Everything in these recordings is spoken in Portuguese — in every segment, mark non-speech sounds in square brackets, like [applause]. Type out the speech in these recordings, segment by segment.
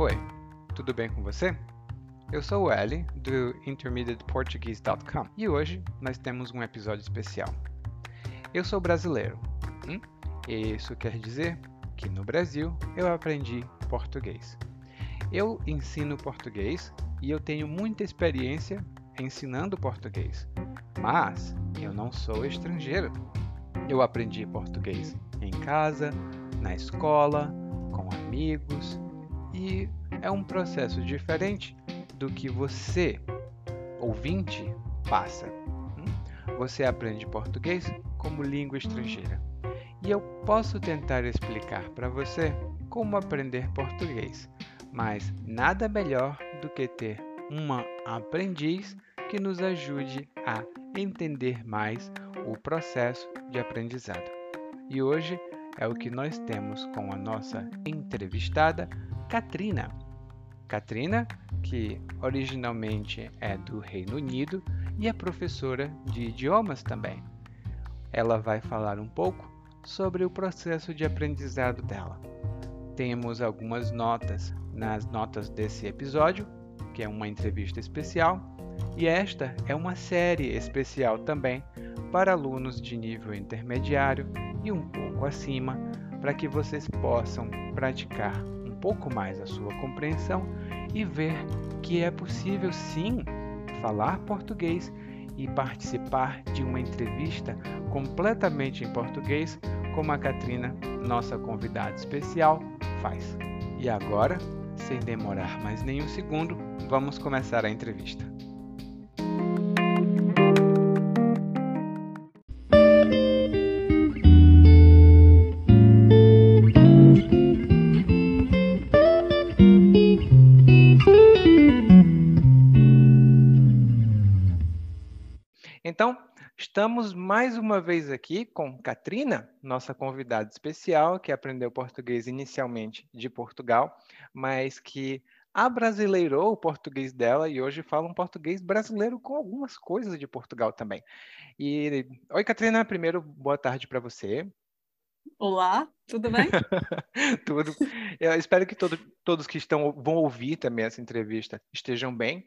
Oi, tudo bem com você? Eu sou o Eli, do IntermediatePortuguese.com e hoje nós temos um episódio especial. Eu sou brasileiro. Hum? Isso quer dizer que no Brasil eu aprendi português. Eu ensino português e eu tenho muita experiência ensinando português, mas eu não sou estrangeiro. Eu aprendi português em casa, na escola, com amigos e é um processo diferente do que você, ouvinte, passa. Hum? Você aprende português como língua estrangeira. E eu posso tentar explicar para você como aprender português, mas nada melhor do que ter uma aprendiz que nos ajude a entender mais o processo de aprendizado. E hoje é o que nós temos com a nossa entrevistada, Katrina. Katrina, que originalmente é do Reino Unido e é professora de idiomas também. Ela vai falar um pouco sobre o processo de aprendizado dela. Temos algumas notas nas notas desse episódio, que é uma entrevista especial, e esta é uma série especial também para alunos de nível intermediário e um pouco acima, para que vocês possam praticar pouco mais a sua compreensão e ver que é possível sim falar português e participar de uma entrevista completamente em português, como a Katrina, nossa convidada especial, faz. E agora, sem demorar mais nenhum segundo, vamos começar a entrevista. Estamos mais uma vez aqui com Katrina, nossa convidada especial, que aprendeu português inicialmente de Portugal, mas que abrasileirou o português dela e hoje fala um português brasileiro com algumas coisas de Portugal também. E oi, Katrina, primeiro boa tarde para você. Olá, tudo bem? [laughs] tudo. Eu espero que todo, todos que estão vão ouvir também essa entrevista estejam bem.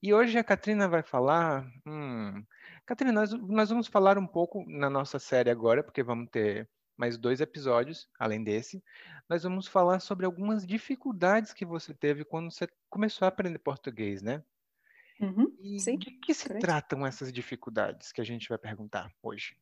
E hoje a Katrina vai falar. Hum, Catarina, nós, nós vamos falar um pouco na nossa série agora, porque vamos ter mais dois episódios, além desse. Nós vamos falar sobre algumas dificuldades que você teve quando você começou a aprender português, né? Uhum, e sim, de que se tratam essas dificuldades que a gente vai perguntar hoje?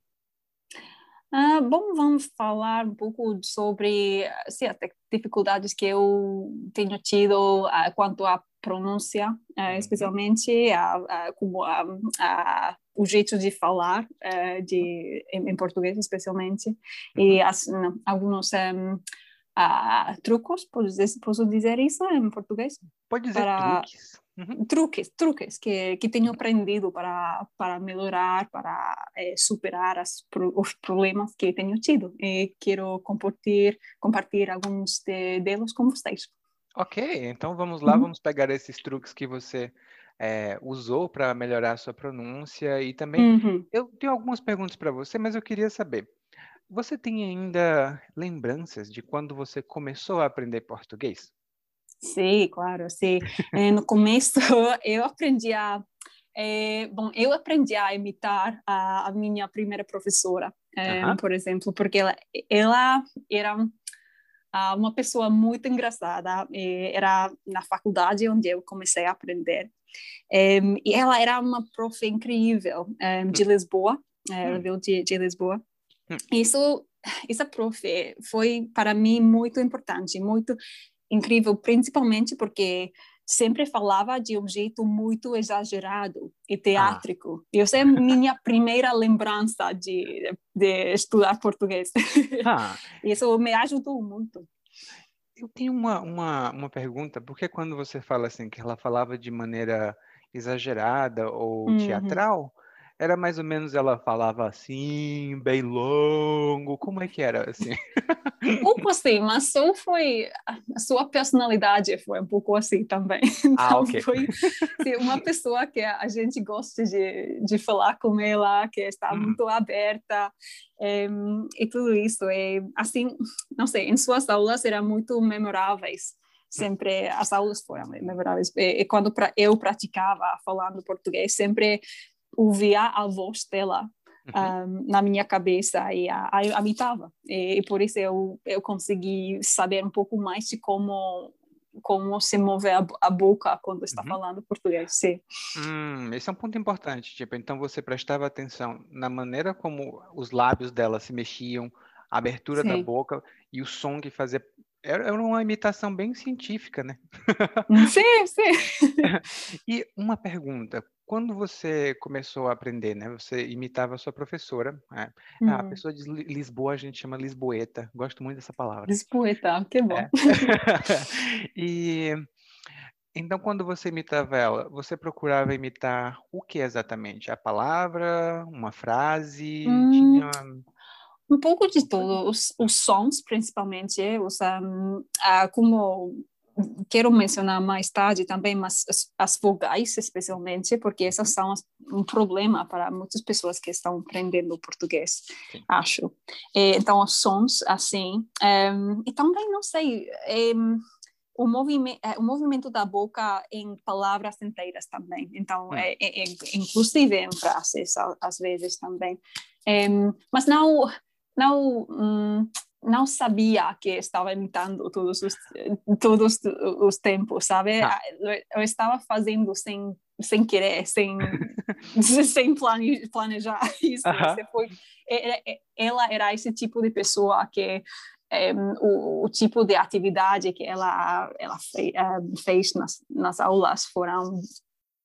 Ah, bom, vamos falar um pouco sobre sim, as dificuldades que eu tenho tido uh, quanto à pronúncia, uh, especialmente a, a, como a, a, o jeito de falar uh, de, em, em, português, especialmente, e uhum. as, não, alguns um, uh, trucos, posso, posso dizer isso em português? Pode dizer para... truques. Uhum. Truques, truques que, que tenho aprendido para, para melhorar, para eh, superar as, os problemas que tenho tido. E quero compartilhar, compartilhar alguns de, deles com vocês. Ok, então vamos lá, uhum. vamos pegar esses truques que você é, usou para melhorar a sua pronúncia e também uhum. eu tenho algumas perguntas para você, mas eu queria saber, você tem ainda lembranças de quando você começou a aprender português? Sim, claro, sim. É, no começo [laughs] eu aprendi a é, bom, eu aprendi a imitar a, a minha primeira professora, é, por exemplo, porque ela, ela era uma pessoa muito engraçada. Era na faculdade onde eu comecei a aprender. E ela era uma prof incrível de hum. Lisboa. Ela hum. veio de, de Lisboa. Hum. Isso, essa prof foi para mim muito importante, muito incrível, principalmente porque sempre falava de um jeito muito exagerado e teátrico. Ah. Essa é a minha primeira lembrança de, de estudar português. [laughs] Ah. Isso me ajudou muito. Eu tenho uma, uma, uma pergunta, porque quando você fala assim que ela falava de maneira exagerada ou uhum. teatral, era mais ou menos ela falava assim, bem longo, como é que era assim? Um pouco assim, mas só foi a sua personalidade foi um pouco assim também. [laughs] Então ah, ok. foi assim, uma [laughs] pessoa que a gente gosta de, de falar com ela, que está hum. muito aberta é, e tudo isso. E assim, não sei, em suas aulas eram muito memoráveis sempre as aulas foram memoráveis. E, e quando pra, eu praticava falando português, sempre ouvia a voz dela uhum. um, na minha cabeça e a, a, imitava. E, e, por isso eu, eu consegui saber um pouco mais de como como se move a, a boca quando está uhum. falando português, sim. Hum, esse é um ponto importante, tipo, então você prestava atenção na maneira como os lábios dela se mexiam, a abertura sim. da boca e o som que fazia era uma imitação bem científica, né? Sim, sim. [laughs] e uma pergunta: quando você começou a aprender, né? Você imitava a sua professora. Né? Hum. A pessoa de Lisboa a gente chama Lisboeta. Gosto muito dessa palavra. Lisboeta, que bom. É. [laughs] e então, quando você imitava ela, você procurava imitar o que exatamente? A palavra, uma frase? Hum. Tinha um pouco de tudo, os, os sons principalmente, os, um, ah, como quero mencionar mais tarde também, mas as, vogais especialmente, porque essas são as, um problema para muitas pessoas que estão aprendendo português, Sim. acho. E, então, os sons, assim, um, e também, não sei, um, o, movimento, é, o movimento da boca em palavras inteiras também, então, hum. é, é, inclusive em frases, às vezes também. Um, mas não não hum, não sabia que estava imitando todos os todos os tempos, sabe? Ah. Eu estava fazendo sem sem querer, sem [laughs] sem planejar [laughs] isso. Uh -huh. foi, ela era esse tipo de pessoa que um, o, o, tipo de atividade que ela ela fez, um, fez nas, nas aulas foram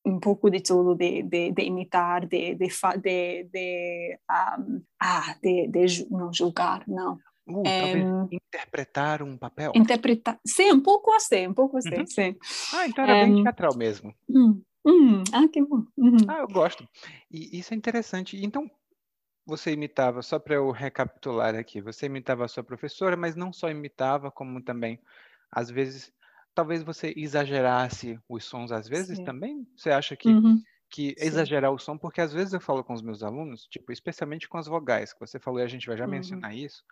um pouco de tudo, de, de, de imitar, de, de, de, de, um, ah, de, de não julgar, não. Uh, um, interpretar um papel. Interpretar, sim, um pouco assim, um pouco assim, uhum. sim. Ah, então era um, bem teatral mesmo. Hum, hum, ah, que bom. Uhum. Ah, eu gosto. E isso é interessante. Então, você imitava, só para eu recapitular aqui, você imitava a sua professora, mas não só imitava, como também, às vezes, talvez você exagerasse os sons às vezes Sim. também? Você acha que, uhum. que exagerar o som, porque às vezes eu falo com os meus alunos, tipo, especialmente com as vogais, que você falou e a gente vai já uhum. mencionar isso,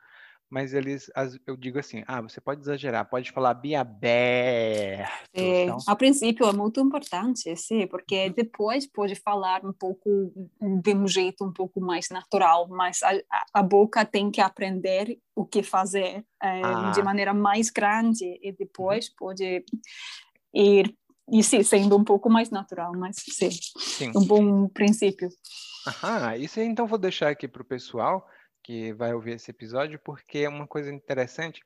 mas eles, eu digo assim, ah, você pode exagerar, pode falar bem aberto. É, então... A princípio é muito importante, sim, porque uhum. depois pode falar um pouco de um jeito um pouco mais natural, mas a, a boca tem que aprender o que fazer é, ah. de maneira mais grande e depois uhum. pode ir e sim, sendo um pouco mais natural, mas sim, sim. um bom princípio. Aham, isso então vou deixar aqui para o pessoal que vai ouvir esse episódio, porque é uma coisa interessante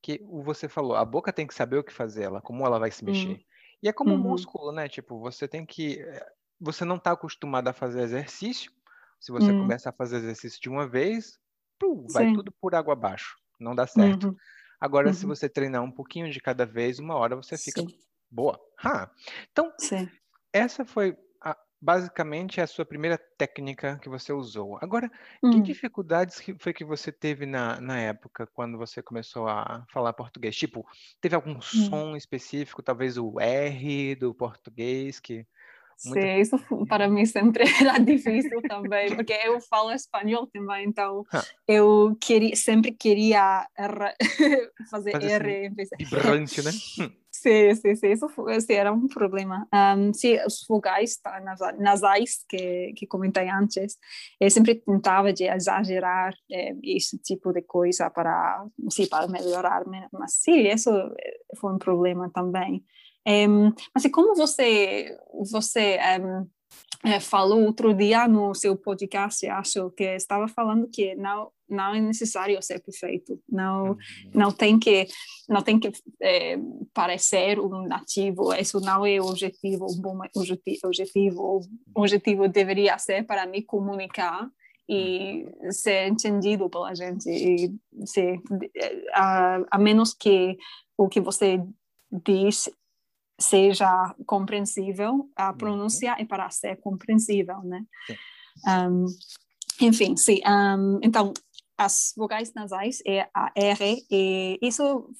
que você falou, a boca tem que saber o que fazer, ela, como ela vai se hum. mexer. Uhum. E é como uhum. um músculo, né? Tipo, você tem que. Eh, você não está acostumado a fazer exercício. Se você uhum. começa a fazer exercício de uma vez, pum, vai tudo por água abaixo. Não dá certo. Uhum. Agora, se uhum. você treinar um pouquinho de cada vez, uma hora você fica Sim. boa. Ha. Então, Sim. essa foi basicamente é a sua primeira técnica que você usou. Agora, que hum. dificuldades foi que você teve na, na época, quando você começou a falar português? Tipo, teve algum hum. som específico, talvez o R do português, que Sim, isso para mim sempre [laughs] era difícil também, porque eu falo espanhol também, então [laughs] ah. eu queria, sempre queria R, [laughs] fazer, fazer R. Assim, vibrante, né? Sim, sim, sim, isso, isso era um problema. Um, sim, os vogais tá, nasais que, que comentei antes, eu sempre tentava de exagerar é, esse tipo de coisa para, sim, para melhorar, mas sim, isso foi um problema também. Um, mas como você, você um, é, falou outro dia no seu podcast, acho que estava falando que não não é necessário ser perfeito, não uhum. não tem que não tem que é, parecer um nativo, isso não é o objetivo, um bom objetivo, o objetivo deveria ser para me comunicar e uhum. ser entendido pela gente e ser, a, a menos que o que você diz seja compreensível, a uhum. pronúncia é para ser compreensível, né? Um, enfim, sim. Um, então, as vogais nasais é a R e isso,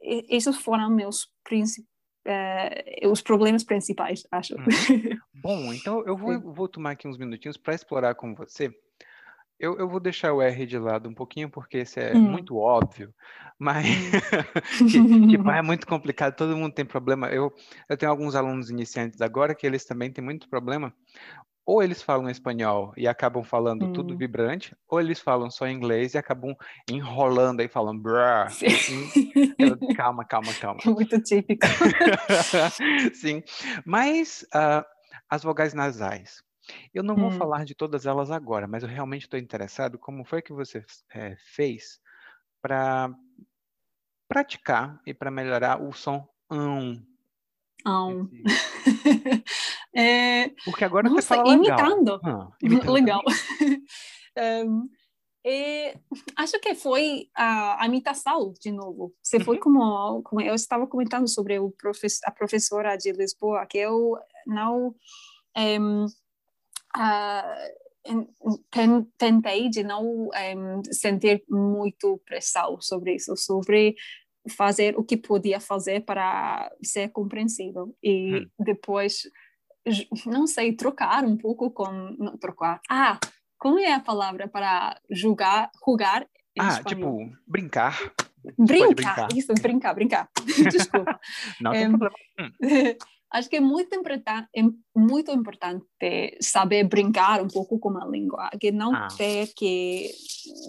esses foram meus uh, os problemas principais, acho. Uhum. [laughs] Bom, então eu vou, vou tomar aqui uns minutinhos para explorar com você eu, eu, vou deixar o R de lado um pouquinho, porque esse é hum. muito óbvio, mas hum. [laughs] [laughs] tipo, é muito complicado, todo mundo tem problema. Eu, eu tenho alguns alunos iniciantes agora que eles também têm muito problema. Ou eles falam espanhol e acabam falando hum. tudo vibrante, ou eles falam só inglês e acabam enrolando aí, falam brrr. Eu, calma, calma, calma. [laughs] Muito típico. [laughs] Sim, mas uh, as vogais nasais. Eu não vou Hum. falar de todas elas agora, mas eu realmente estou interessado como foi que você eh, fez para praticar e para melhorar o som ão. Ão. Esse... [laughs] É, Porque agora você nossa, fala legal. imitando. Ah, [laughs] imitando Legal. [laughs] Em, é, acho que foi a, a imitação, de novo. Você foi Uhum. como, como eu estava comentando sobre o profes, a professora de Lisboa, que eu não ah, em- ten- tentei de não em, sentir muito pressão sobre isso, sobre fazer o que podia fazer para ser compreensível e Hum. depois não sei trocar um pouco com não trocar ah como é a palavra para julgar julgar Ah, espanhol? tipo, brincar. brincar, brincar. isso brincar brincar [laughs] desculpa Não tem Em, problema. [laughs] Acho que é muito importante é muito importante saber brincar um pouco com a língua que não Ah. ter que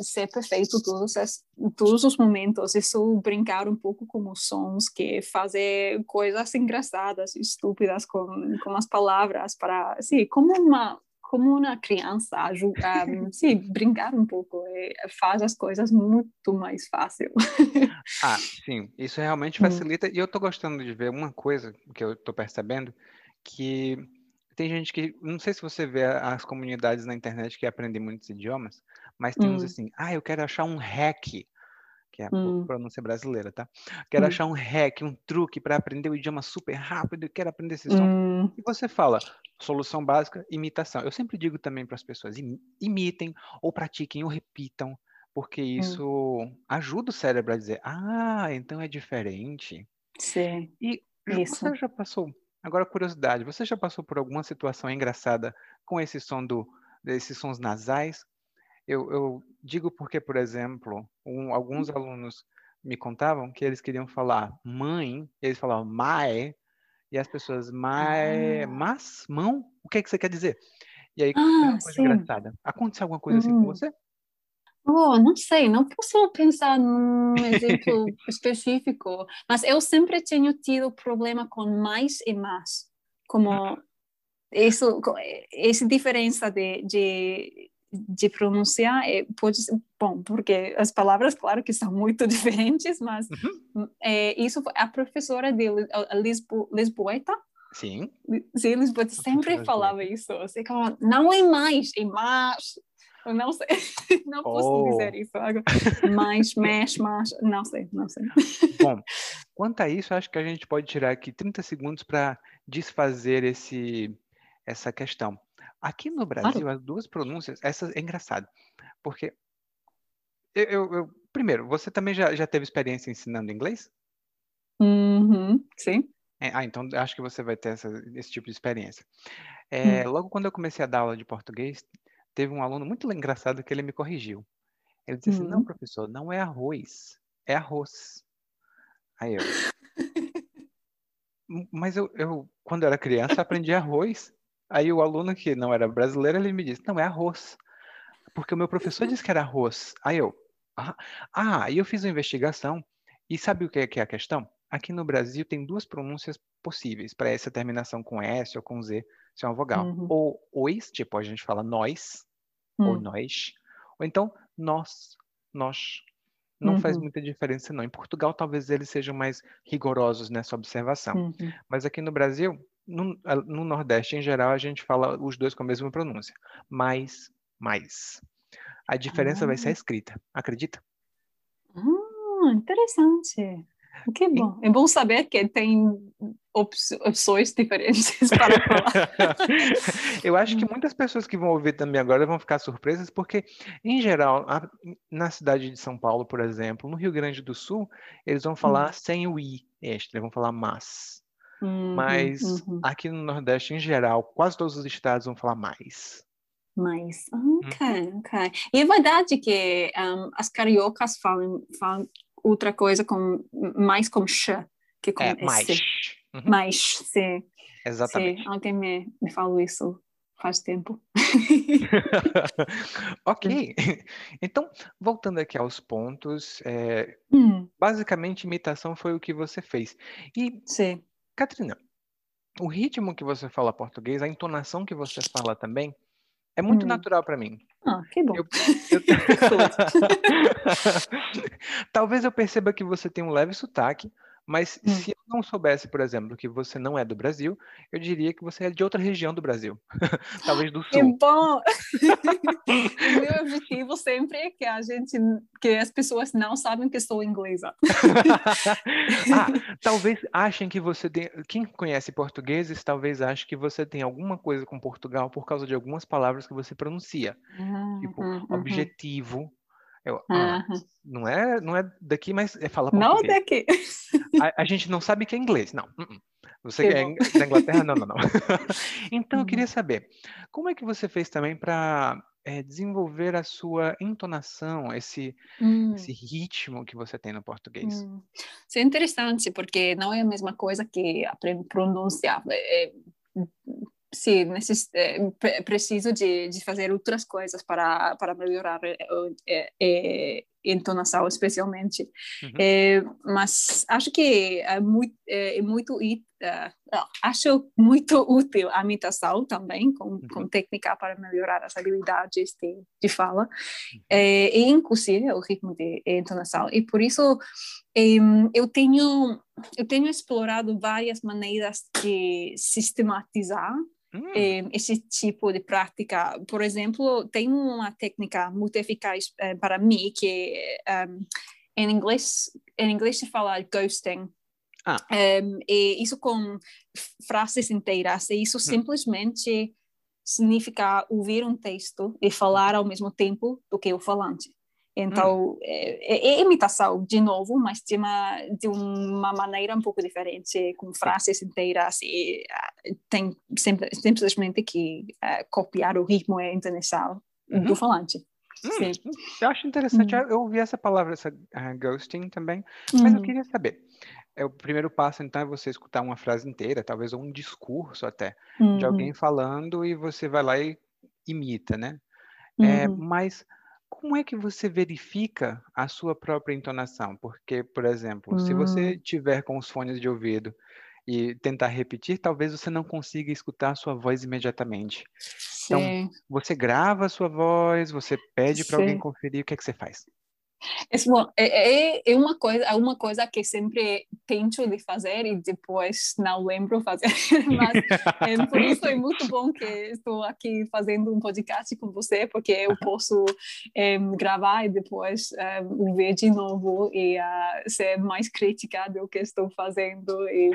ser perfeito todos os todos os momentos isso brincar um pouco com os sons que fazer coisas engraçadas estúpidas com com as palavras para sim como uma como uma criança ajudar [laughs] sim brincar um pouco e faz as coisas muito mais fácil Ah, sim, isso realmente Hum. facilita. E eu tô gostando de ver uma coisa que eu tô percebendo, que tem gente que, não sei se você vê as comunidades na internet que aprendem muitos idiomas, mas tem uns Hum. assim, ah, eu quero achar um hack, que é a Hum. pronúncia brasileira, tá? Quero Hum. achar um hack, um truque para aprender o idioma super rápido, eu quero aprender esse som. Hum, E você fala, solução básica, imitação. Eu sempre digo também para as pessoas, imi- imitem, ou pratiquem, ou repitam, porque isso ajuda o cérebro a dizer, ah, então é diferente. sim E Isso. você já passou, agora curiosidade, você já passou por alguma situação engraçada com esse som do, desses sons nasais? Eu, eu digo porque, por exemplo, um- alguns alunos me contavam que eles queriam falar mãe, eles falavam mae, e as pessoas mae, Ah. mas, mão, o que é que você quer dizer? E aí, Ah, uma coisa sim. engraçada. Aconteceu alguma coisa assim com Hum. você? Oh, não sei, não posso pensar num exemplo [laughs] específico, mas eu sempre tenho tido problema com mais e mais, como isso, co- essa diferença de, de, de pronunciar é, pode ser, bom, porque as palavras, claro que são muito [laughs] diferentes, mas Uhum. é, isso a professora de a Lisbo, Lisboeta, Sim. Sim, Lisboa sempre falava isso. Assim, como, não é mais, é mais. Eu não sei, [laughs] não posso Oh. dizer isso. Agora, Mais, mais, mais, não sei, não sei. Bom, quanto a isso, acho que a gente pode tirar aqui 30 segundos para desfazer esse, essa questão. Aqui no Brasil, as duas pronúncias, essa é engraçado, porque eu, eu- eu- primeiro, você também já, já teve experiência ensinando inglês? Uhum, sim. É, ah, então acho que você vai ter essa- esse tipo de experiência. É, Logo quando eu comecei a dar aula de português, teve um aluno muito engraçado que ele me corrigiu. Ele disse assim, não, Hum. professor, não é arroz, é arroz. Aí eu, "Hum, [laughs] mas eu, eu, quando eu era criança, aprendi arroz. Aí o aluno que não era brasileiro, ele me disse, não, é arroz. Porque o meu professor disse que era arroz. Aí eu, ah, ah, aí eu fiz uma investigação. E sabe o que é, que é a questão? Aqui no Brasil tem duas pronúncias possíveis para essa terminação com S ou com Z, se é uma vogal. Uhum. Ou ois, tipo a gente fala nós, ou Hum, nós. Ou então nós, nós. Não faz Uhum. muita diferença, não. Em Portugal, talvez eles sejam mais rigorosos nessa observação. uhum. Mas aqui no Brasil, no, no Nordeste em geral, a gente fala os dois com a mesma pronúncia. Mais, mais. A diferença vai ser a Ah. escrita. Acredita? Ah, interessante. Que bom. É bom saber que tem op- opções diferentes [laughs] para falar. [laughs] Eu acho que muitas pessoas que vão ouvir também agora vão ficar surpresas, porque, em geral, a- na cidade de São Paulo, por exemplo, no Rio Grande do Sul, eles vão falar sem o i extra, vão falar mas. Uhum, Mas uhum. aqui no Nordeste, em geral, quase todos os estados vão falar mais. mais. Ok, ok. E é verdade que um, as cariocas falam, falam outra coisa com mais com ch que com é, mais. Uhum. Mais, sim. Exatamente. Sim, alguém me, me falou isso faz tempo. [laughs] ok. Então, voltando aqui aos pontos, é, hum. basicamente imitação foi o que você fez. E, Sim. Katrina, o ritmo que você fala português, a entonação que você fala também, é muito hum. natural para mim. Ah, que bom. Eu, [laughs] eu... [laughs] Talvez eu perceba que você tem um leve sotaque, mas hum. se eu não soubesse, por exemplo, que você não é do Brasil, eu diria que você é de outra região do Brasil. [laughs] Talvez do sul. Que bom! [laughs] meu objetivo sempre é que a gente, que as pessoas não sabem que sou inglesa. [laughs] ah, talvez achem que você tem. Quem conhece portugueses, talvez ache que você tem alguma coisa com Portugal por causa de algumas palavras que você pronuncia. tipo, uhum, objetivo eu, ah, não é, não é daqui, mas é fala português. Não daqui. A, a, gente não sabe que é inglês, não. Uh -uh. Você que é da Inglaterra, não, não, não. [laughs] então eu queria uhum. saber, como é que você fez também para é, eh, desenvolver a sua entonação, esse, hum. esse ritmo que você tem no português? Hum. Isso é interessante, porque não é a mesma coisa que aprender pronunciar. É, sim, necess, é, preciso de, de fazer outras coisas para, para melhorar a é, é, entonação, especialmente. Uhum. É, mas acho que é muito, é, muito acho muito útil a imitação também, com, uhum. com técnica para melhorar as habilidades de, de fala, uhum. e inclusive o ritmo de entonação. E por isso eu tenho eu tenho explorado várias maneiras de sistematizar Hum. Eh, esse tipo de prática. Por exemplo, tem uma técnica muito eficaz eh, para mim que um, em inglês em inglês se fala ghosting. Ah. Um, e isso com frases inteiras. E isso hum. simplesmente significa ouvir um texto e falar ao mesmo tempo do que o falante. Então, hum. é, é, imitação, de novo, mas de uma, de uma maneira um pouco diferente, com frases inteiras, e uh, tem sempre, simplesmente que uh, copiar o ritmo a entonação uhum. do falante. Hum, eu acho interessante, hum. eu ouvi essa palavra, essa uh, ghosting também, mas eu uhum. queria saber, é, o primeiro passo, então, é você escutar uma frase inteira, talvez um discurso até, de alguém uhum. falando, e você vai lá e imita, né? É, uhum. mas como é que você verifica a sua própria entonação? Porque, por exemplo, hum. se você hum. tiver com os fones de ouvido e tentar repetir, talvez você não consiga escutar a sua voz imediatamente. Então, Sim. Então, você grava a sua voz, você pede para alguém conferir, o que é que você faz? É, é, é, uma coisa, uma coisa que sempre tento de fazer e depois não lembro fazer, mas [laughs] é, por isso é muito bom que estou aqui fazendo um podcast com você, porque eu posso é, gravar e depois ver de novo e uh, ser mais crítica do que estou fazendo e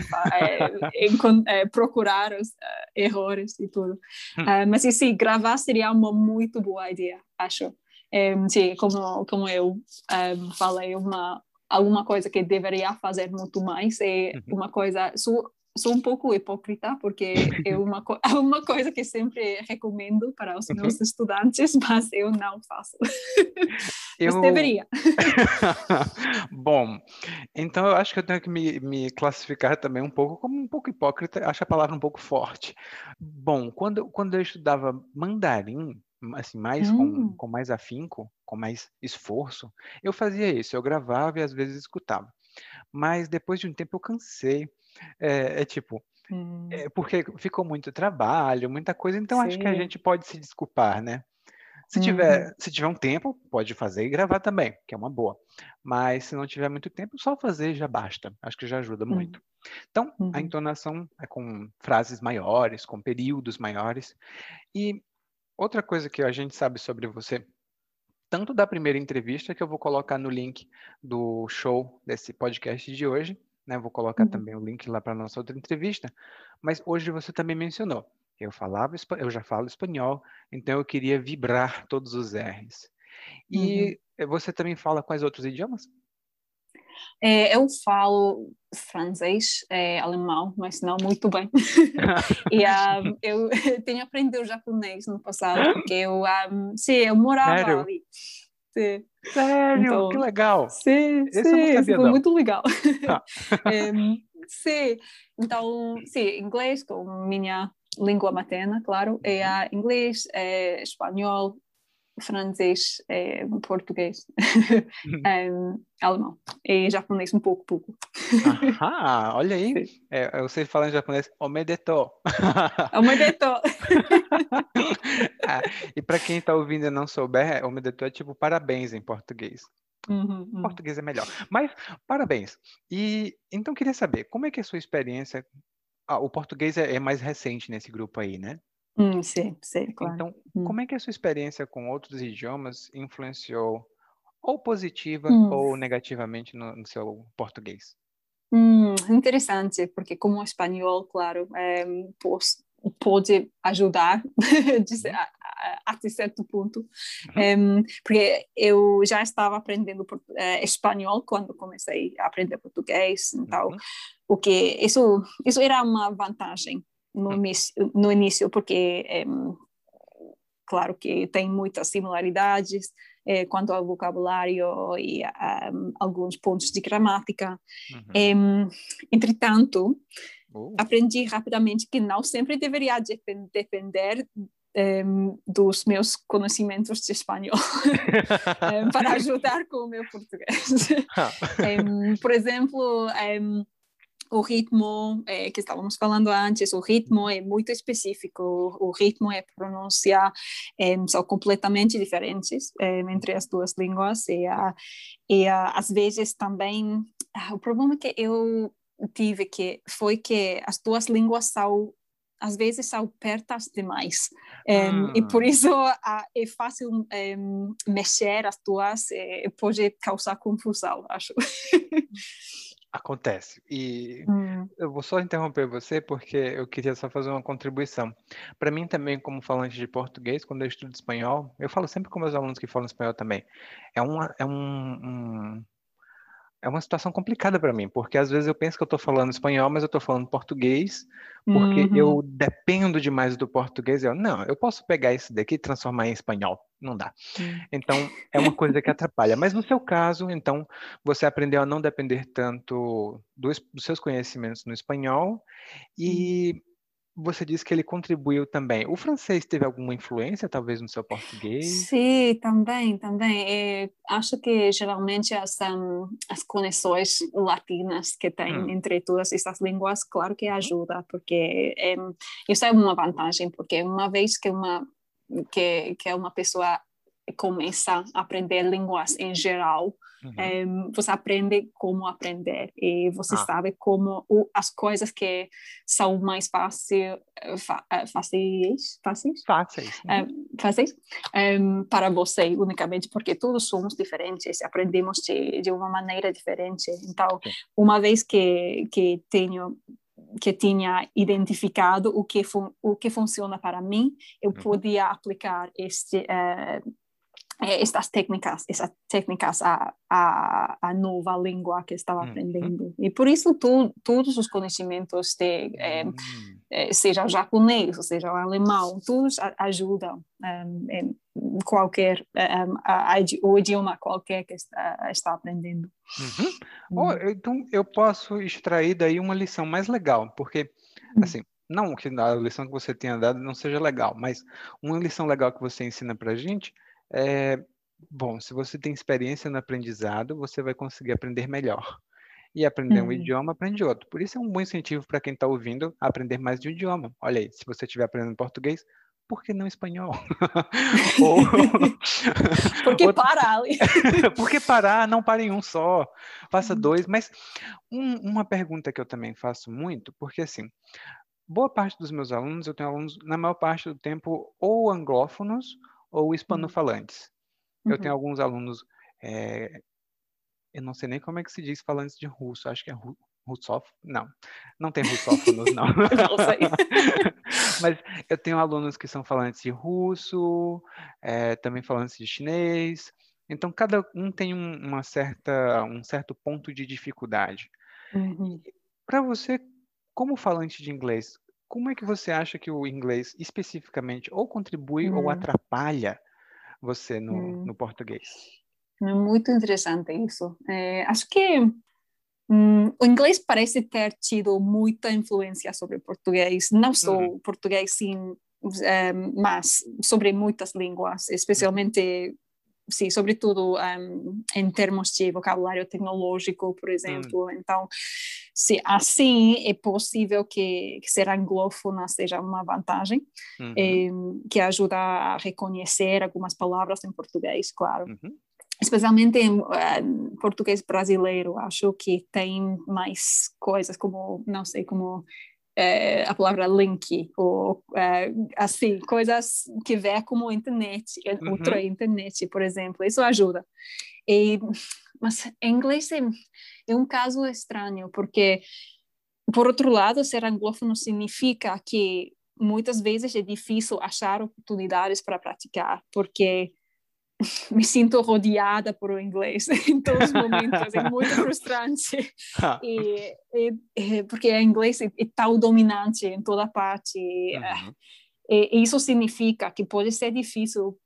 procurar os uh, erros e tudo. Uh, mas sim, gravar seria uma muito boa ideia, acho. Um, sim, como, como eu um, falei, uma, alguma coisa que deveria fazer muito mais é uhum. uma coisa. Sou, sou um pouco hipócrita, porque [laughs] é uma, é [laughs] uma coisa que sempre recomendo para os meus uhum. estudantes, [laughs] mas eu não faço. Eu... Mas deveria. Bom, então eu acho que eu tenho que me, me classificar também um pouco como um pouco hipócrita, acho a palavra um pouco forte. Bom, quando, quando eu estudava mandarim, assim, mais com, hum. com mais afinco, com mais esforço, eu fazia isso, eu gravava e às vezes escutava. Mas depois de um tempo eu cansei. É, é tipo, hum. é porque ficou muito trabalho, muita coisa, então Sim. acho que a gente pode se desculpar, né? Se tiver, uhum. se tiver um tempo, pode fazer e gravar também, que é uma boa. Mas se não tiver muito tempo, só fazer já basta. Acho que já ajuda uhum. muito. Então, uhum. a entonação é com frases maiores, com períodos maiores. E Outra coisa que a gente sabe sobre você, tanto da primeira entrevista, que eu vou colocar no link do show desse podcast de hoje, né? Vou colocar uhum. também o link lá para nossa outra entrevista, mas hoje você também mencionou. Eu falava, eu já falo espanhol, então eu queria vibrar todos os R's. E uhum. você também fala quais outros idiomas? É, eu falo francês, é, alemão, mas não muito bem. [laughs] e um, eu [laughs] tenho aprendido japonês no passado, porque eu, um, sim, eu morava Sério? ali. Sim. Sério? Então, que legal! Sim, Esse sim, sabia, foi muito legal. Ah. [laughs] Em, sim, então, sim, inglês como minha língua materna, claro, é inglês, é espanhol, francês, é português, em, [laughs] alemão e japonês um pouco, pouco. Aham, olha aí. É, sei falar em japonês, omedetou. [laughs] Omedeto. [laughs] Ah, e para quem está ouvindo e não souber, omedetou é tipo parabéns em português. Uhum, uhum. português é melhor. Mas parabéns. E então queria saber, como é que é a sua experiência? Ah, o português é, é mais recente nesse grupo aí, né? Hum, sim, sim, claro. Então, Hum. como é que a sua experiência com outros idiomas influenciou ou positiva Hum. ou negativamente no, no seu português? Hum, interessante, porque como espanhol, claro, pos- pode ajudar [laughs] a- até certo ponto, Em, porque eu já estava aprendendo por- eh, espanhol quando comecei a aprender português, então Uhum. o que isso isso era uma vantagem no Hum. início, no início porque em, claro que tem muitas similaridades eh, quanto ao vocabulário e em, alguns pontos de gramática. Uhum. Em, entretanto, Uh, aprendi rapidamente que não sempre deveria depen- depender dos meus conhecimentos de espanhol [laughs] para ajudar com o meu português. [laughs] Em, por exemplo, em, o ritmo eh, que estávamos falando antes, o ritmo é muito específico, o ritmo e a pronúncia em, são completamente diferentes em, entre as duas línguas e, ah, e ah, às vezes também ah, o problema que eu tive que foi que as duas línguas são às vezes são pertas demais Em, e por Ah. isso ah, é fácil mexer as duas e pode causar confusão acho [laughs] Acontece. E Hum, eu vou só interromper você porque eu queria só fazer uma contribuição. Para mim também, como falante de português, quando eu estudo espanhol, eu falo sempre com meus alunos que falam espanhol também. É uma, é um, um- é uma situação complicada para mim, porque às vezes eu penso que eu estou falando espanhol, mas eu estou falando português, porque uhum. eu dependo demais do português. Eu, não, eu posso pegar isso daqui e transformar em espanhol. Não dá. Então, é uma coisa que atrapalha. Mas no seu caso, então, você aprendeu a não depender tanto dos, dos seus conhecimentos no espanhol e você disse que ele contribuiu também. O francês teve alguma influência, talvez, no seu português? Sim, também, também. É, acho que geralmente as, um, as conexões latinas que tem Hum. entre todas essas línguas, claro que ajuda, porque é, isso é uma vantagem, porque uma vez que uma, que, que uma pessoa começa a aprender línguas em geral, Uhum. você aprende como aprender e você Ah. sabe como o, as coisas que são mais fácil, fa, eh, fáceis, fáceis Fáceis. é, fáceis para você unicamente, porque todos somos diferentes, aprendemos de, de uma maneira diferente. Então, Sim. uma vez que, que tenho que tinha identificado o que o que funciona para mim, eu Uhum. podia aplicar este eh, eh, estas técnicas, essas técnicas à, à, à nova língua que estava Uhum. aprendendo. E por isso tu, todos os conhecimentos de eh, eh, seja o japonês, seja o alemão, todos a- ajudam em, em qualquer, a- a o idioma qualquer que está, está aprendendo. Uhum. Oh, eu- então eu posso extrair daí uma lição mais legal, porque, Hum. assim, não que a lição que você tenha dado não seja legal, mas uma lição legal que você ensina pra gente é, bom, se você tem experiência no aprendizado, você vai conseguir aprender melhor. E aprender um Hum. idioma, aprende outro. Por isso é um bom incentivo para quem está ouvindo aprender mais de um idioma. Olha aí, se você estiver aprendendo português, por que não espanhol? [laughs] Ou... [laughs] Porque Outro- para ali. [laughs] Por que parar? Não pare em um só. Faça Hum. dois. Mas um- uma pergunta que eu também faço muito, porque assim, boa parte dos meus alunos, eu tenho alunos, na maior parte do tempo, ou anglófonos ou hispanofalantes. Eu tenho Uhum. alguns alunos, eh, eu não sei nem como é que se diz falantes de russo, acho que é ru russófono. Não, não tem russófonos, não. [laughs] Não sei. [laughs] Mas eu tenho alunos que são falantes de russo, eh, também falantes de chinês, Então, cada um tem um, uma certa, um certo ponto de dificuldade. Uhum. Para você, como falante de inglês, como é que você acha que o inglês especificamente ou contribui ou atrapalha você no, no português? É muito interessante isso. É, acho que hum, o inglês parece ter tido muita influência sobre o português, não só uhum. o português, sim, é, mas sobre muitas línguas, especialmente sim, sobretudo um, em termos de vocabulário tecnológico, por exemplo. Hum. Então, se assim é possível que, que ser anglófona seja uma vantagem, uhum. que ajuda a reconhecer algumas palavras em português, claro. Uhum. Especialmente em uh, português brasileiro, acho que tem mais coisas como, não sei, como é, a palavra link, ou é, assim, coisas que vê como internet, uhum. outra internet, por exemplo, isso ajuda. E, mas em inglês é, é um caso estranho, porque, por outro lado, ser anglófono significa que muitas vezes é difícil achar oportunidades para praticar, porque [laughs] me sinto rodeada por o inglês [laughs] em todos os momentos, é muito [laughs] frustrante, ah. e, e, porque o inglês é, é tão dominante em toda parte, uhum. e, e, isso significa que pode ser difícil,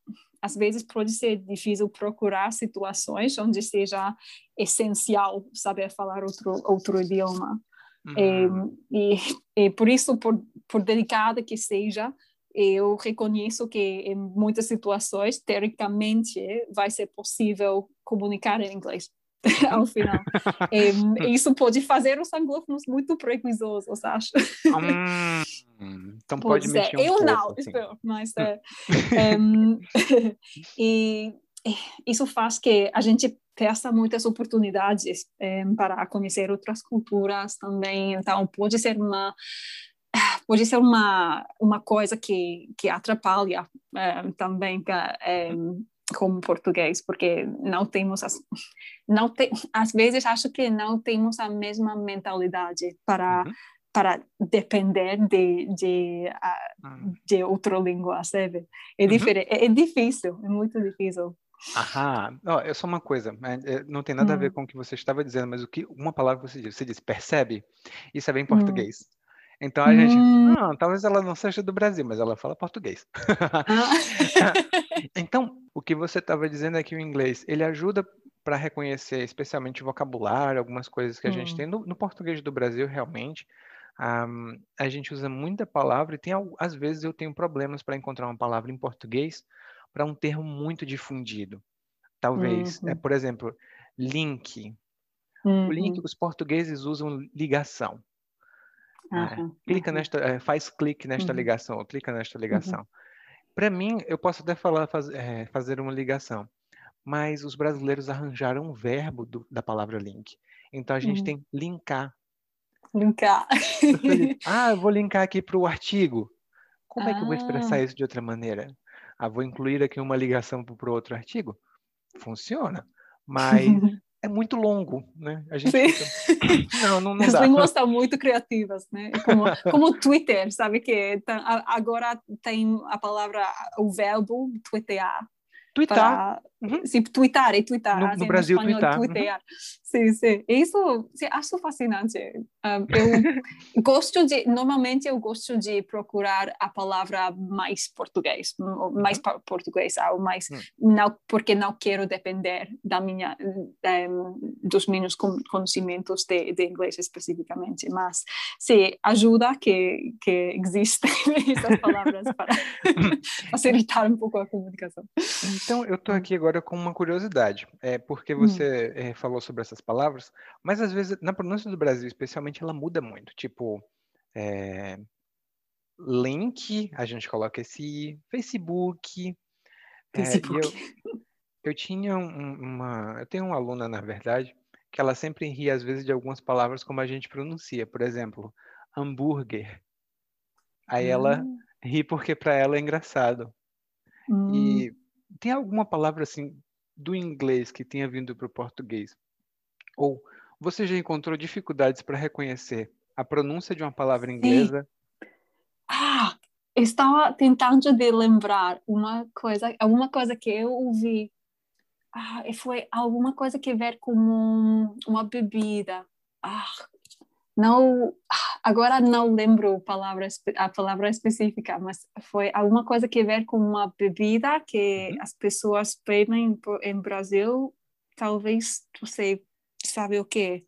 às vezes pode ser difícil procurar situações onde seja essencial saber falar outro, outro idioma, uhum. e, e, por isso, por, por delicada que seja, eu reconheço que em muitas situações, teoricamente, vai ser possível comunicar em inglês [laughs] ao final. isso pode fazer os anglófonos muito preguiçosos, acho. Hum, então pode, pode mexer um Eu pouco, não, assim. mas é, [laughs] um, [laughs] e isso faz que a gente peça muitas oportunidades para conhecer outras culturas também. Então pode ser uma pode ser uma uma coisa que que atrapalha é, também é, como português porque não temos as, não te, às vezes acho que não temos a mesma mentalidade para uhum. para depender de de, uhum. de outra língua sabe é uhum. diferente é, é difícil é muito difícil Aham, oh, é só uma coisa, não tem nada a ver hum. com o que você estava dizendo, mas o que uma palavra que você disse, você disse percebe, isso é bem hum. Então a gente, hum. não, talvez ela não seja do Brasil, mas ela fala português. Ah. [laughs] então, o que você estava dizendo é que o inglês, ele ajuda para reconhecer, especialmente vocabulário, algumas coisas que a hum. gente tem no, no, português do Brasil, realmente. Um, a gente usa muita palavra e tem, às vezes eu tenho problemas para encontrar uma palavra em português para um termo muito difundido. Talvez, uhum. é, por exemplo, link. Uhum. O link, os portugueses usam ligação. Uhum. clica nesta, é, faz clique nesta uhum. ligação, ou clica nesta uhum. ligação. Para mim, eu posso até falar faz, é, fazer uma ligação, mas os brasileiros arranjaram um verbo do, da palavra link. Então a gente uhum. tem linkar. Linkar. [laughs] ah, eu vou linkar aqui para o artigo. Como ah. é que eu vou expressar ah. isso de outra maneira? Ah, vou incluir aqui uma ligação para o outro artigo? Funciona. Mas [laughs] é muito longo, né? A gente fica... [laughs] não, não, não As dá. línguas estão muito criativas, né? Como, [laughs] como o Twitter, sabe que tá, agora tem a palavra, o verbo twittear. Twittar. Uhum. Sim, twittar e twittar. No, assim, no Brasil, no twittar. twittar. Uhum. Sim, sim. Isso sim, acho fascinante. Eu [laughs] gosto de, normalmente eu gosto de procurar a palavra mais português, mais uhum. português, ou mais, uhum. não, porque não quero depender da minha, dos meus conhecimentos de, de inglês especificamente, mas sim, ajuda que, que existem [laughs] essas palavras para [laughs] facilitar um pouco a comunicação. Então, eu estou aqui agora com uma curiosidade, é porque hum. você hum. falou sobre essas palavras, mas às vezes na pronúncia do Brasil, especialmente, ela muda muito. Tipo, é, link, a gente coloca esse Facebook. Facebook. É, eu, eu, tinha um, uma, eu tenho uma aluna na verdade que ela sempre ri às vezes de algumas palavras como a gente pronuncia. Por exemplo, hambúrguer. Aí hum. ela ri porque para ela é engraçado. Hum. E tem alguma palavra assim do inglês que tenha vindo para o português? Ou você já encontrou dificuldades para reconhecer a pronúncia de uma palavra inglesa? Sim. Ah, estava tentando de lembrar uma coisa, alguma coisa que eu ouvi ah, foi alguma coisa que ver com um, uma bebida. Ah, não, agora não lembro a palavra, a palavra específica, mas foi alguma coisa que ver com uma bebida que uhum. as pessoas bebem em Brasil. Talvez você sabe o que?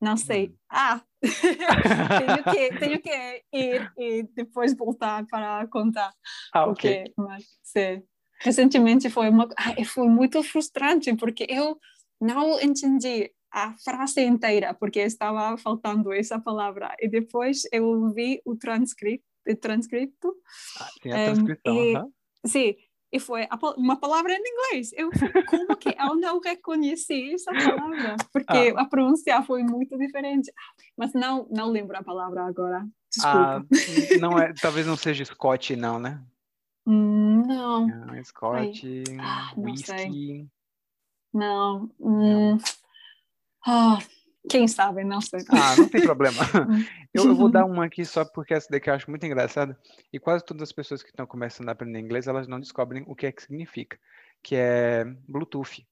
Não sei. Uhum. Ah, [laughs] tenho, que, [laughs] tenho que ir e depois voltar para contar. Ah, ok. Porque, mas, sim. Recentemente foi, uma, foi muito frustrante porque eu não entendi a frase inteira porque estava faltando essa palavra e depois eu vi o transcrito, transcrito ah, sim, a transcrição, um, e, sim, e foi uma palavra em inglês. Eu como que eu não reconheci essa palavra [laughs] porque ah. a pronúncia foi muito diferente, mas não não lembro a palavra agora. Desculpa. Ah, não é, [laughs] talvez não seja Scott não, né? Não. Não, Scott, ah, não whisky. Sei. Não. Hum. Oh, quem sabe, não sei. Ah, não tem problema. [laughs] eu, eu, vou dar uma aqui só porque essa daqui eu acho muito engraçada. E quase todas as pessoas que estão começando a aprender inglês, elas não descobrem o que é que significa. Que é Bluetooth.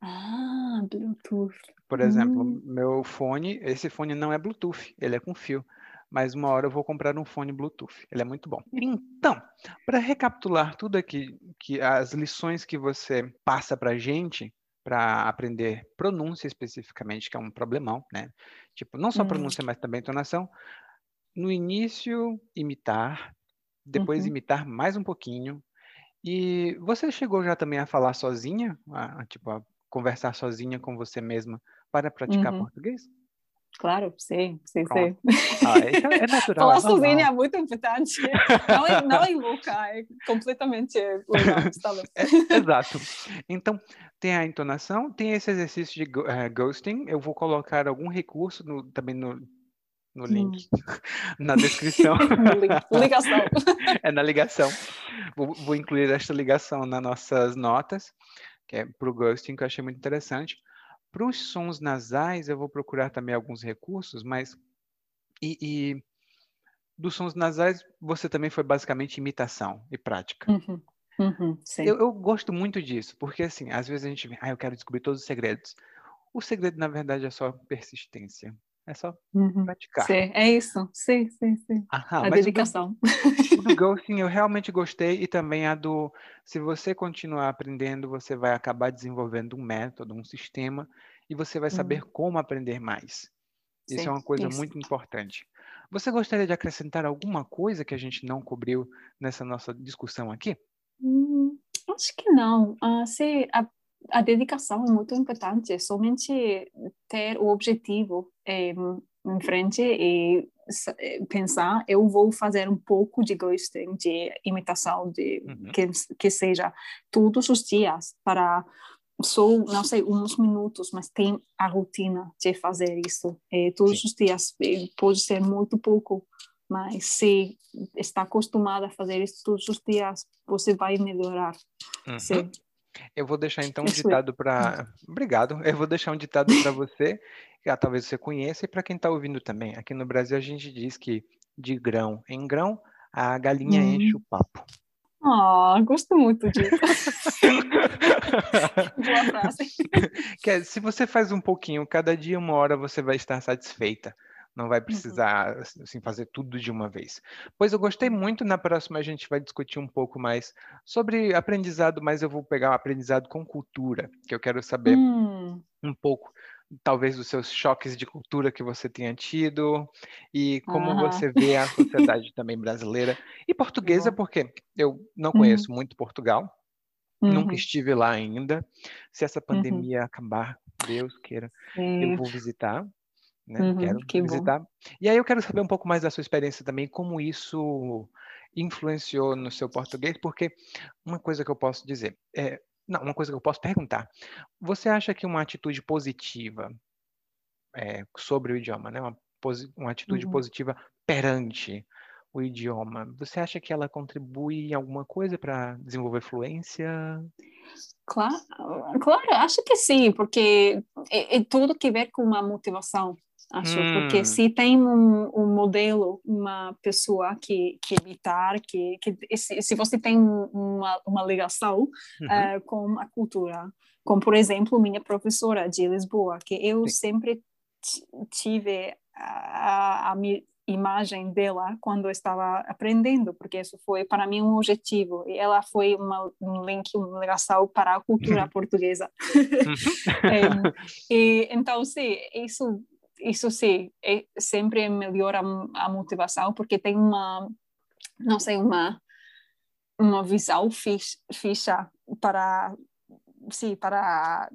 Ah, Bluetooth. Por exemplo, hum. meu fone, esse fone não é Bluetooth, ele é com fio mas uma hora eu vou comprar um fone Bluetooth. Ele é muito bom. Então, para recapitular tudo aqui, que as lições que você passa para gente, para aprender pronúncia especificamente, que é um problemão, né? Tipo, não só hum. pronúncia, mas também entonação. No início, imitar, depois uhum. imitar mais um pouquinho. E você chegou já também a falar sozinha, a, tipo, a conversar sozinha com você mesma para praticar uhum. português? Claro, sim, sim, sim. Ah, é, é natural. Falar é sozinha é muito importante. Não é, não é louca, é completamente legal. É, exato. Então, tem a entonação, tem esse exercício de uh, ghosting. Eu vou colocar algum recurso no, também no, no link, hum. [laughs] na descrição. [laughs] ligação. [laughs] É na ligação. Vou, vou incluir esta ligação nas nossas notas, que é para o ghosting, que eu achei muito interessante. Para os sons nasais, eu vou procurar também alguns recursos, mas. E, e, dos sons nasais, você também foi basicamente imitação e prática. Uhum, uhum, eu, eu, gosto muito disso, porque assim, às vezes a gente vê, ah, eu quero descobrir todos os segredos. O segredo, na verdade, é só persistência. É só uhum. praticar. Sim, é isso. Sim, sim, sim. Aham, a dedicação. O do, ghosting eu realmente gostei e também a do se você continuar aprendendo, você vai acabar desenvolvendo um método, um sistema e você vai saber uhum. como aprender mais. Sim, isso é uma coisa isso. muito importante. Você gostaria de acrescentar alguma coisa que a gente não cobriu nessa nossa discussão aqui? Hum, acho que não. Uh, se a a dedicação é muito importante, é somente ter o objetivo é, em frente e eh, pensar, eu vou fazer um pouco de ghosting, de imitação, de uhum. que, que seja todos os dias para só, não sei, uns minutos, mas tem a rotina de fazer isso é, todos Sim. os dias. Pode ser muito pouco, mas se está acostumada a fazer isso todos os dias, você vai melhorar. Uhum. Sim. Eu vou deixar então um ditado para. [laughs] Obrigado. Eu vou deixar um ditado para você, que ah, talvez você conheça, e para quem está ouvindo também. Aqui no Brasil a gente diz que de grão em grão a galinha hum. enche o papo. Ah, oh, gosto muito disso. [laughs] Boa frase. [laughs] Que é, se você faz um pouquinho, cada dia, uma hora, você vai estar satisfeita não vai uhum. precisar assim, fazer tudo de uma vez. Pois eu gostei muito, na próxima a gente vai discutir um pouco mais sobre aprendizado, mas eu vou pegar o aprendizado com cultura, que eu quero saber hum. um pouco, talvez, dos seus choques de cultura que você tenha tido e como ah. você vê a [laughs] sociedade também brasileira e portuguesa, porque eu não uhum. conheço muito Portugal, Uhum. Nunca estive lá ainda. Se essa uhum. pandemia uhum. acabar, Deus queira, eu vou visitar né? Uhum, quero que visitar. Bom. E aí eu quero saber um pouco mais da sua experiência também, como isso influenciou no seu português, porque uma coisa que eu posso dizer, é, não, uma coisa que eu posso perguntar, você acha que uma atitude positiva é, sobre o idioma, né? Uma, uma atitude uhum. positiva perante o idioma, você acha que ela contribui em alguma coisa para desenvolver fluência? Claro, claro, acho que sim, porque é, é tudo que ver com uma motivação acho, hum. porque se tem um, um, modelo, uma pessoa que, que imitar, que, que se, se você tem uma, uma ligação uhum. uh, com a cultura, como por exemplo minha professora de Lisboa, que eu Sim. sempre tive a, a, a imagem dela quando eu estava aprendendo, porque isso foi para mim um objetivo. E ela foi uma, um link, uma ligação para a cultura portuguesa. [laughs] é, [laughs] e, então, sim, isso, isso sim, é, sempre melhora a motivação, porque tem uma, não sei, uma, uma visão fixa para, sim, para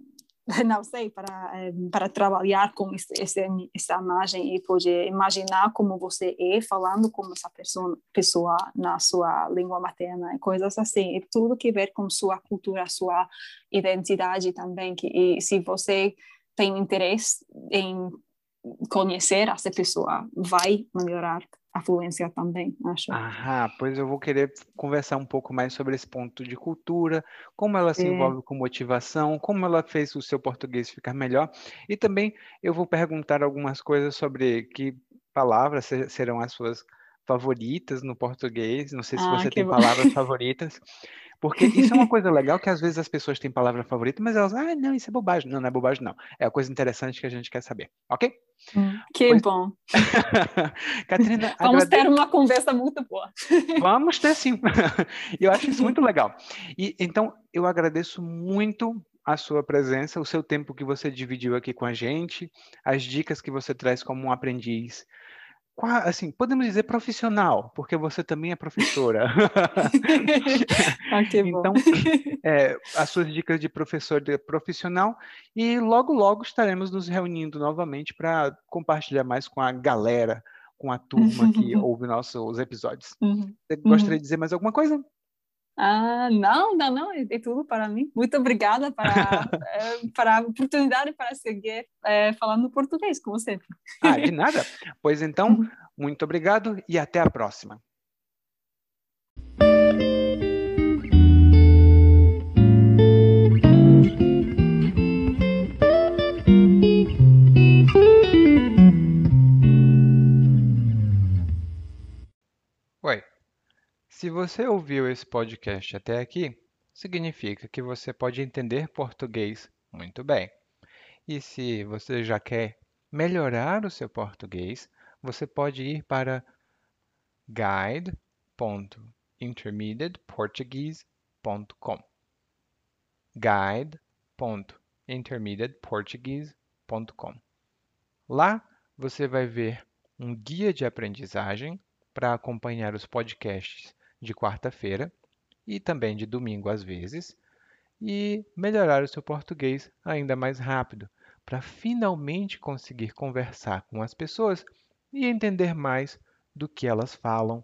[laughs] não sei, para, eh, para trabalhar com essa imagem e poder imaginar como você é falando com essa pessoa, pessoa na sua língua materna e coisas assim. E tudo que ver com sua cultura, sua identidade também. Que, e se você tem interesse em conhecer essa pessoa, vai melhorar a fluência também, acho. Ah, pois eu vou querer conversar um pouco mais sobre esse ponto de cultura, como ela se é. envolve com motivação, como ela fez o seu português ficar melhor, e também eu vou perguntar algumas coisas sobre que palavras serão as suas favoritas no português. Não sei se ah, você tem bom. palavras [laughs] favoritas. Porque isso é uma [laughs] coisa legal que às vezes as pessoas têm palavra favorita, mas elas, ah, não, isso é bobagem. Não, não é bobagem, não. É a coisa interessante que a gente quer saber, ok? Hum, que pois... bom. [laughs] Catarina, [laughs] vamos agrade... ter uma conversa muito boa. vamos ter sim. eu acho isso muito legal. E então eu agradeço muito a sua presença, o seu tempo que você dividiu aqui com a gente, as dicas que você traz como um aprendiz assim, podemos dizer profissional, porque você também é professora. [laughs] ah. Então, é, as suas dicas de professor de profissional e logo, logo estaremos nos reunindo novamente para compartilhar mais com a galera, com a turma que [laughs] ouve nossos episódios. Uhum. Você gostaria uhum. de dizer mais alguma coisa? Ah, não, não, não, é, é tudo para mim. Muito obrigada para, é, [laughs] para a oportunidade para seguir é, falando português com você. Ah, de nada. Pois então, [laughs] muito obrigado e até a próxima. Se você ouviu esse podcast até aqui, significa que você pode entender português muito bem. E se você já quer melhorar o seu português, você pode ir para guide.intermediateportuguese.com guide.intermediateportuguese.com Lá você vai ver um guia de aprendizagem para acompanhar os podcasts de quarta-feira e também de domingo às vezes, e melhorar o seu português ainda mais rápido, para finalmente conseguir conversar com as pessoas e entender mais do que elas falam